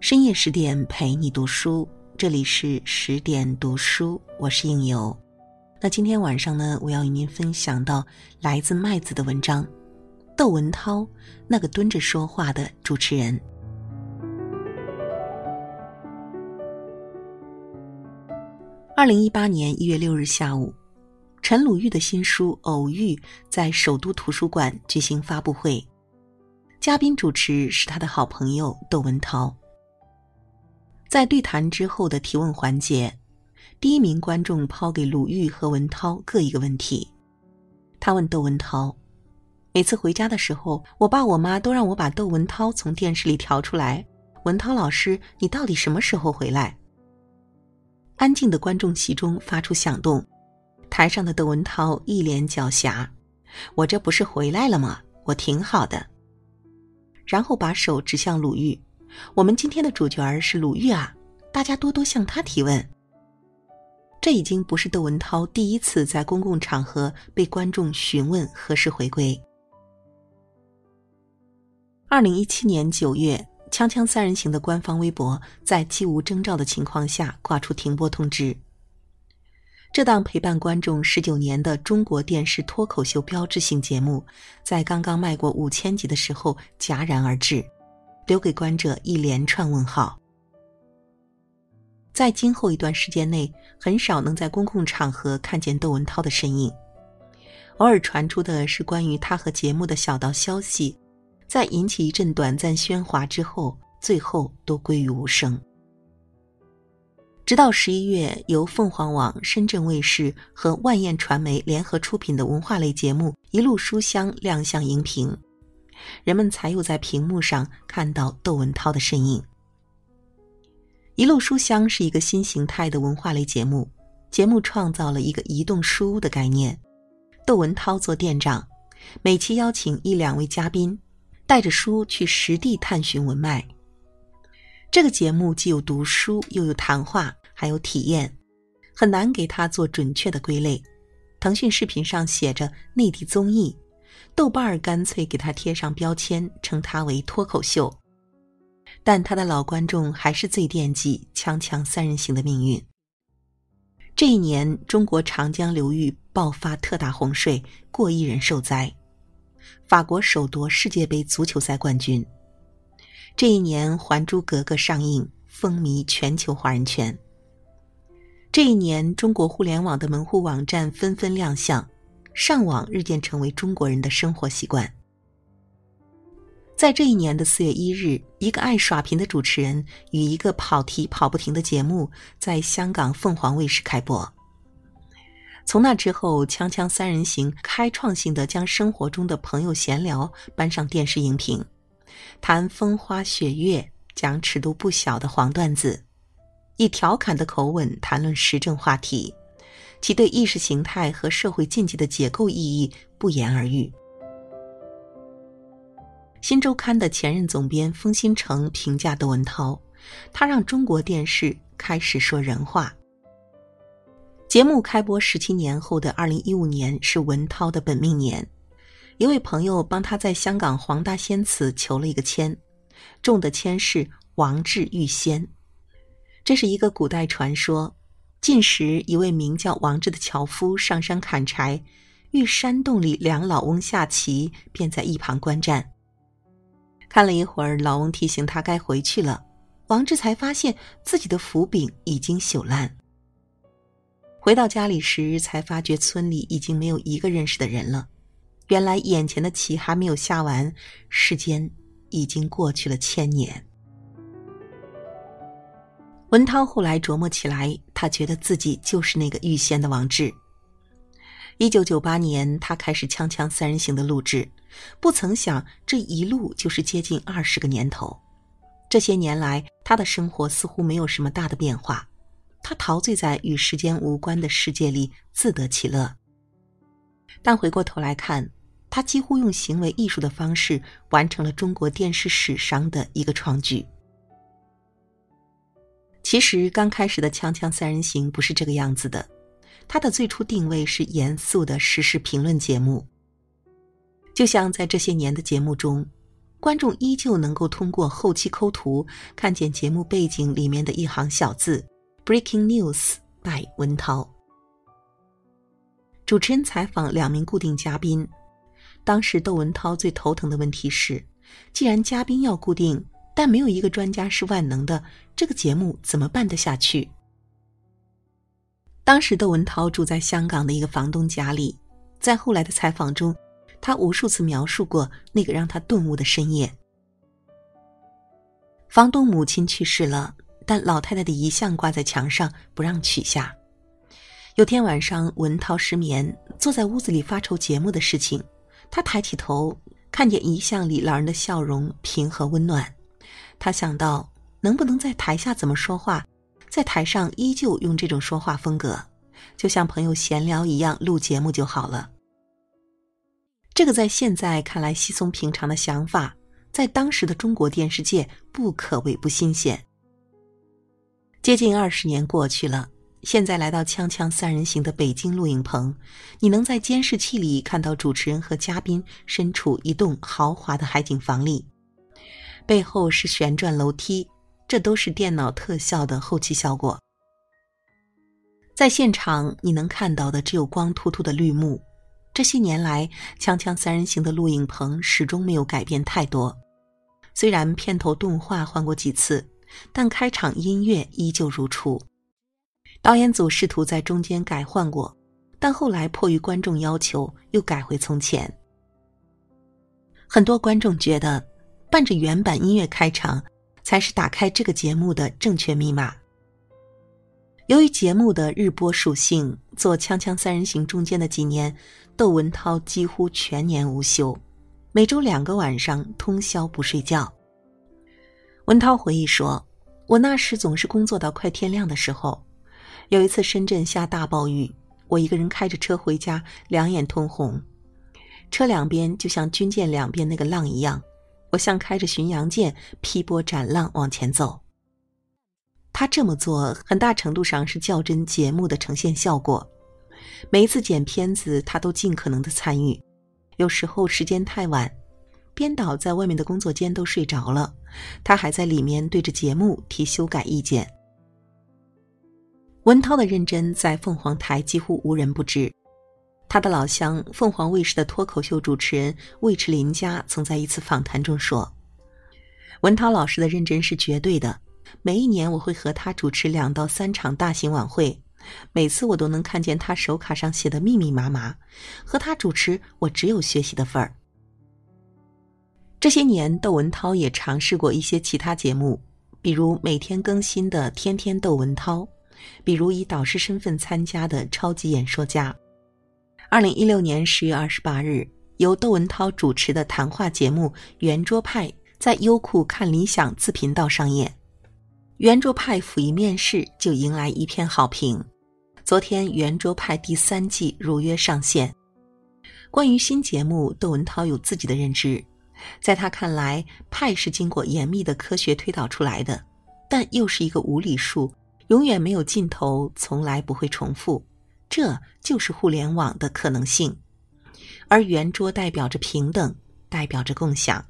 深夜十点陪你读书，这里是十点读书，我是应由。那今天晚上呢，我要与您分享到来自麦子的文章《窦文涛那个蹲着说话的主持人》。二零一八年一月六日下午，陈鲁豫的新书《偶遇》在首都图书馆举行发布会，嘉宾主持是他的好朋友窦文涛。在对谈之后的提问环节，第一名观众抛给鲁豫和文涛各一个问题。他问窦文涛：“每次回家的时候，我爸我妈都让我把窦文涛从电视里调出来。文涛老师，你到底什么时候回来？”安静的观众席中发出响动，台上的窦文涛一脸狡黠：“我这不是回来了吗？我挺好的。”然后把手指向鲁豫。我们今天的主角是鲁豫啊，大家多多向他提问。这已经不是窦文涛第一次在公共场合被观众询问何时回归。二零一七年九月，《锵锵三人行》的官方微博在既无征兆的情况下挂出停播通知。这档陪伴观众十九年的中国电视脱口秀标志性节目，在刚刚迈过五千集的时候戛然而止。留给观者一连串问号。在今后一段时间内，很少能在公共场合看见窦文涛的身影，偶尔传出的是关于他和节目的小道消息，在引起一阵短暂喧哗之后，最后都归于无声。直到十一月，由凤凰网、深圳卫视和万燕传媒联合出品的文化类节目《一路书香》亮相荧屏。人们才又在屏幕上看到窦文涛的身影。一路书香是一个新形态的文化类节目，节目创造了一个移动书屋的概念。窦文涛做店长，每期邀请一两位嘉宾，带着书去实地探寻文脉。这个节目既有读书，又有谈话，还有体验，很难给他做准确的归类。腾讯视频上写着“内地综艺”。豆瓣儿干脆给他贴上标签，称他为脱口秀。但他的老观众还是最惦记《锵锵三人行》的命运。这一年，中国长江流域爆发特大洪水，过亿人受灾。法国首夺世界杯足球赛冠军。这一年，《还珠格格》上映，风靡全球华人圈。这一年，中国互联网的门户网站纷纷亮相。上网日渐成为中国人的生活习惯。在这一年的四月一日，一个爱耍贫的主持人与一个跑题跑不停的节目在香港凤凰卫视开播。从那之后，《锵锵三人行》开创性的将生活中的朋友闲聊搬上电视荧屏，谈风花雪月，讲尺度不小的黄段子，以调侃的口吻谈论时政话题。其对意识形态和社会禁忌的解构意义不言而喻。新周刊的前任总编封新成评价窦文涛：“他让中国电视开始说人话。”节目开播十七年后的二零一五年是文涛的本命年，一位朋友帮他在香港黄大仙祠求了一个签，中的签是王志遇仙，这是一个古代传说。近时，一位名叫王志的樵夫上山砍柴，遇山洞里两老翁下棋，便在一旁观战。看了一会儿，老翁提醒他该回去了，王志才发现自己的斧柄已经朽烂。回到家里时，才发觉村里已经没有一个认识的人了。原来眼前的棋还没有下完，时间已经过去了千年。文涛后来琢磨起来，他觉得自己就是那个预先的王志。一九九八年，他开始《锵锵三人行》的录制，不曾想这一路就是接近二十个年头。这些年来，他的生活似乎没有什么大的变化，他陶醉在与时间无关的世界里，自得其乐。但回过头来看，他几乎用行为艺术的方式，完成了中国电视史上的一个创举。其实刚开始的《锵锵三人行》不是这个样子的，它的最初定位是严肃的时事评论节目。就像在这些年的节目中，观众依旧能够通过后期抠图看见节目背景里面的一行小字：“Breaking News by 文涛。”主持人采访两名固定嘉宾，当时窦文涛最头疼的问题是：既然嘉宾要固定，但没有一个专家是万能的，这个节目怎么办得下去？当时窦文涛住在香港的一个房东家里，在后来的采访中，他无数次描述过那个让他顿悟的深夜。房东母亲去世了，但老太太的遗像挂在墙上，不让取下。有天晚上，文涛失眠，坐在屋子里发愁节目的事情。他抬起头，看见遗像里老人的笑容平和温暖。他想到，能不能在台下怎么说话？在台上依旧用这种说话风格，就像朋友闲聊一样录节目就好了。这个在现在看来稀松平常的想法，在当时的中国电视界不可谓不新鲜。接近二十年过去了，现在来到锵锵三人行的北京录影棚，你能在监视器里看到主持人和嘉宾身处一栋豪华的海景房里，背后是旋转楼梯。这都是电脑特效的后期效果。在现场，你能看到的只有光秃秃的绿幕。这些年来，《锵锵三人行》的录影棚始终没有改变太多。虽然片头动画换过几次，但开场音乐依旧如初。导演组试图在中间改换过，但后来迫于观众要求，又改回从前。很多观众觉得，伴着原版音乐开场。才是打开这个节目的正确密码。由于节目的日播属性，做《锵锵三人行》中间的几年，窦文涛几乎全年无休，每周两个晚上通宵不睡觉。文涛回忆说：“我那时总是工作到快天亮的时候。有一次深圳下大暴雨，我一个人开着车回家，两眼通红，车两边就像军舰两边那个浪一样。”我像开着巡洋舰劈波斩浪往前走。他这么做很大程度上是较真节目的呈现效果。每一次剪片子，他都尽可能的参与。有时候时间太晚，编导在外面的工作间都睡着了，他还在里面对着节目提修改意见。文涛的认真在凤凰台几乎无人不知。他的老乡凤凰卫视的脱口秀主持人魏迟林家曾在一次访谈中说：“文涛老师的认真是绝对的。每一年我会和他主持两到三场大型晚会，每次我都能看见他手卡上写的密密麻麻。和他主持，我只有学习的份儿。”这些年，窦文涛也尝试过一些其他节目，比如每天更新的《天天窦文涛》，比如以导师身份参加的《超级演说家》。二零一六年十月二十八日，由窦文涛主持的谈话节目《圆桌派》在优酷看理想自频道上演。《圆桌派》甫一面世就迎来一片好评。昨天，《圆桌派》第三季如约上线。关于新节目，窦文涛有自己的认知，在他看来，派是经过严密的科学推导出来的，但又是一个无理数，永远没有尽头，从来不会重复。这就是互联网的可能性，而圆桌代表着平等，代表着共享。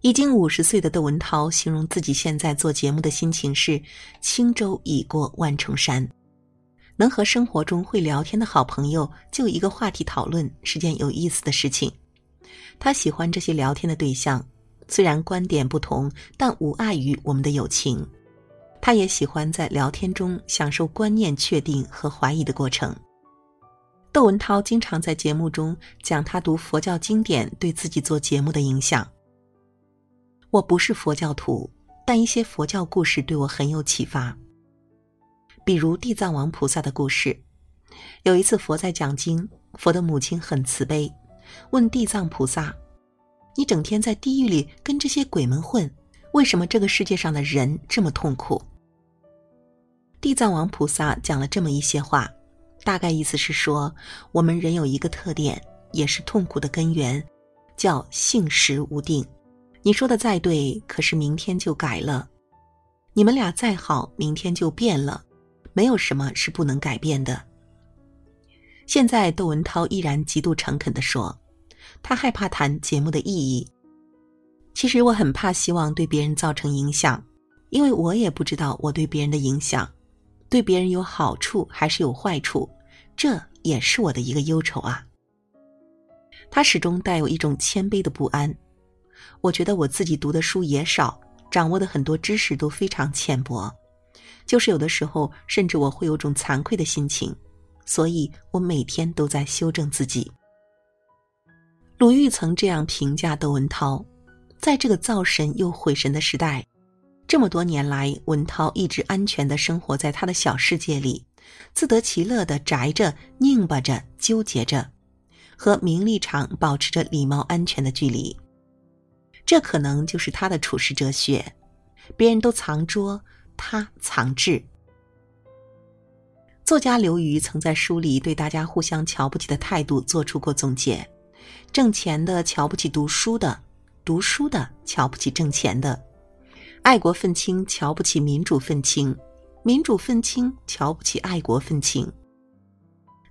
已经五十岁的窦文涛形容自己现在做节目的心情是：轻舟已过万重山。能和生活中会聊天的好朋友就一个话题讨论，是件有意思的事情。他喜欢这些聊天的对象，虽然观点不同，但无碍于我们的友情。他也喜欢在聊天中享受观念确定和怀疑的过程。窦文涛经常在节目中讲他读佛教经典对自己做节目的影响。我不是佛教徒，但一些佛教故事对我很有启发。比如地藏王菩萨的故事。有一次佛在讲经，佛的母亲很慈悲，问地藏菩萨：“你整天在地狱里跟这些鬼们混，为什么这个世界上的人这么痛苦？”地藏王菩萨讲了这么一些话，大概意思是说，我们人有一个特点，也是痛苦的根源，叫性时无定。你说的再对，可是明天就改了；你们俩再好，明天就变了。没有什么是不能改变的。现在窦文涛依然极度诚恳地说，他害怕谈节目的意义，其实我很怕希望对别人造成影响，因为我也不知道我对别人的影响，对别人有好处还是有坏处，这也是我的一个忧愁啊。他始终带有一种谦卑的不安。我觉得我自己读的书也少，掌握的很多知识都非常浅薄，就是有的时候甚至我会有种惭愧的心情，所以我每天都在修正自己。鲁豫曾这样评价窦文涛：在这个造神又毁神的时代，这么多年来，文涛一直安全的生活在他的小世界里，自得其乐的宅着、拧巴着、纠结着。和名利场保持着礼貌安全的距离，这可能就是他的处世哲学。别人都藏拙，他藏智。作家刘瑜曾在书里对大家互相瞧不起的态度做出过总结：挣钱的瞧不起读书的，读书的瞧不起挣钱的；爱国愤青瞧不起民主愤青，民主愤青瞧不起爱国愤青。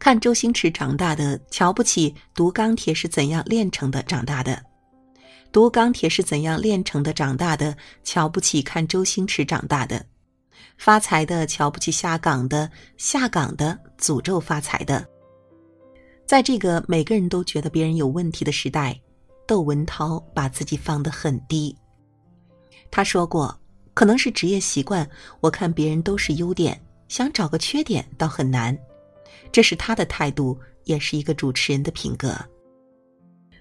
看周星驰长大的，瞧不起读钢铁是怎样炼成的长大的；读钢铁是怎样炼成的长大的，瞧不起看周星驰长大的；发财的瞧不起下岗的，下岗的诅咒发财的。在这个每个人都觉得别人有问题的时代，窦文涛把自己放得很低。他说过：“可能是职业习惯，我看别人都是优点，想找个缺点倒很难。”这是他的态度，也是一个主持人的品格。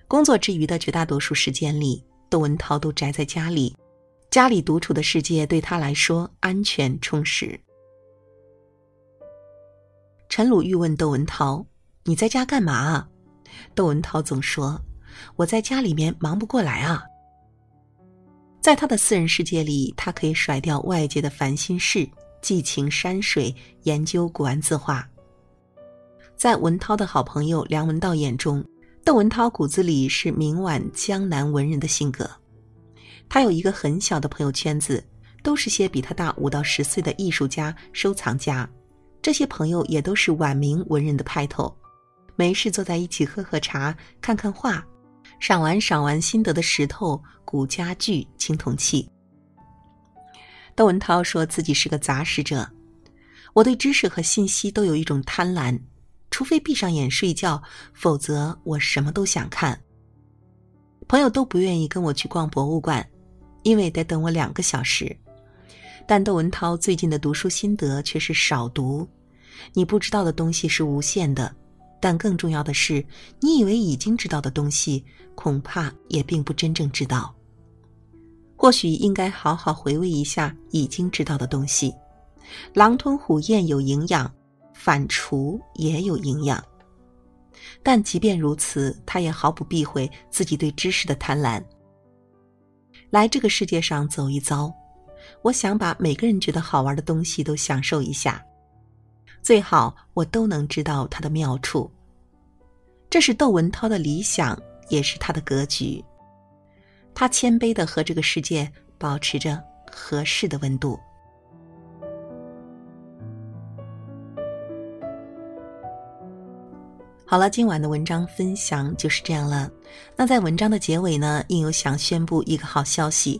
工作之余的绝大多数时间里，窦文涛都宅在家里，家里独处的世界对他来说安全充实。陈鲁豫问窦文涛：“你在家干嘛啊？”窦文涛总说：“我在家里面忙不过来啊。”在他的私人世界里，他可以甩掉外界的烦心事，寄情山水，研究古玩字画。在文涛的好朋友梁文道眼中，窦文涛骨子里是明晚江南文人的性格。他有一个很小的朋友圈子，都是些比他大五到十岁的艺术家、收藏家。这些朋友也都是晚明文人的派头，没事坐在一起喝喝茶、看看画，赏玩赏玩心得的石头、古家具、青铜器。窦文涛说自己是个杂食者，我对知识和信息都有一种贪婪。除非闭上眼睡觉，否则我什么都想看。朋友都不愿意跟我去逛博物馆，因为得等我两个小时。但窦文涛最近的读书心得却是少读。你不知道的东西是无限的，但更重要的是，你以为已经知道的东西，恐怕也并不真正知道。或许应该好好回味一下已经知道的东西。狼吞虎咽有营养。反刍也有营养，但即便如此，他也毫不避讳自己对知识的贪婪。来这个世界上走一遭，我想把每个人觉得好玩的东西都享受一下，最好我都能知道它的妙处。这是窦文涛的理想，也是他的格局。他谦卑的和这个世界保持着合适的温度。好了，今晚的文章分享就是这样了。那在文章的结尾呢，应有想宣布一个好消息：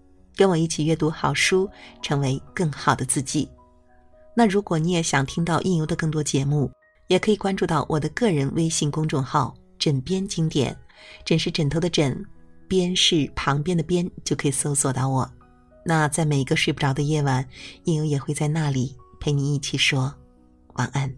跟我一起阅读好书，成为更好的自己。那如果你也想听到应由的更多节目，也可以关注到我的个人微信公众号“枕边经典”，枕是枕头的枕，边是旁边的边，就可以搜索到我。那在每一个睡不着的夜晚，应由也会在那里陪你一起说晚安。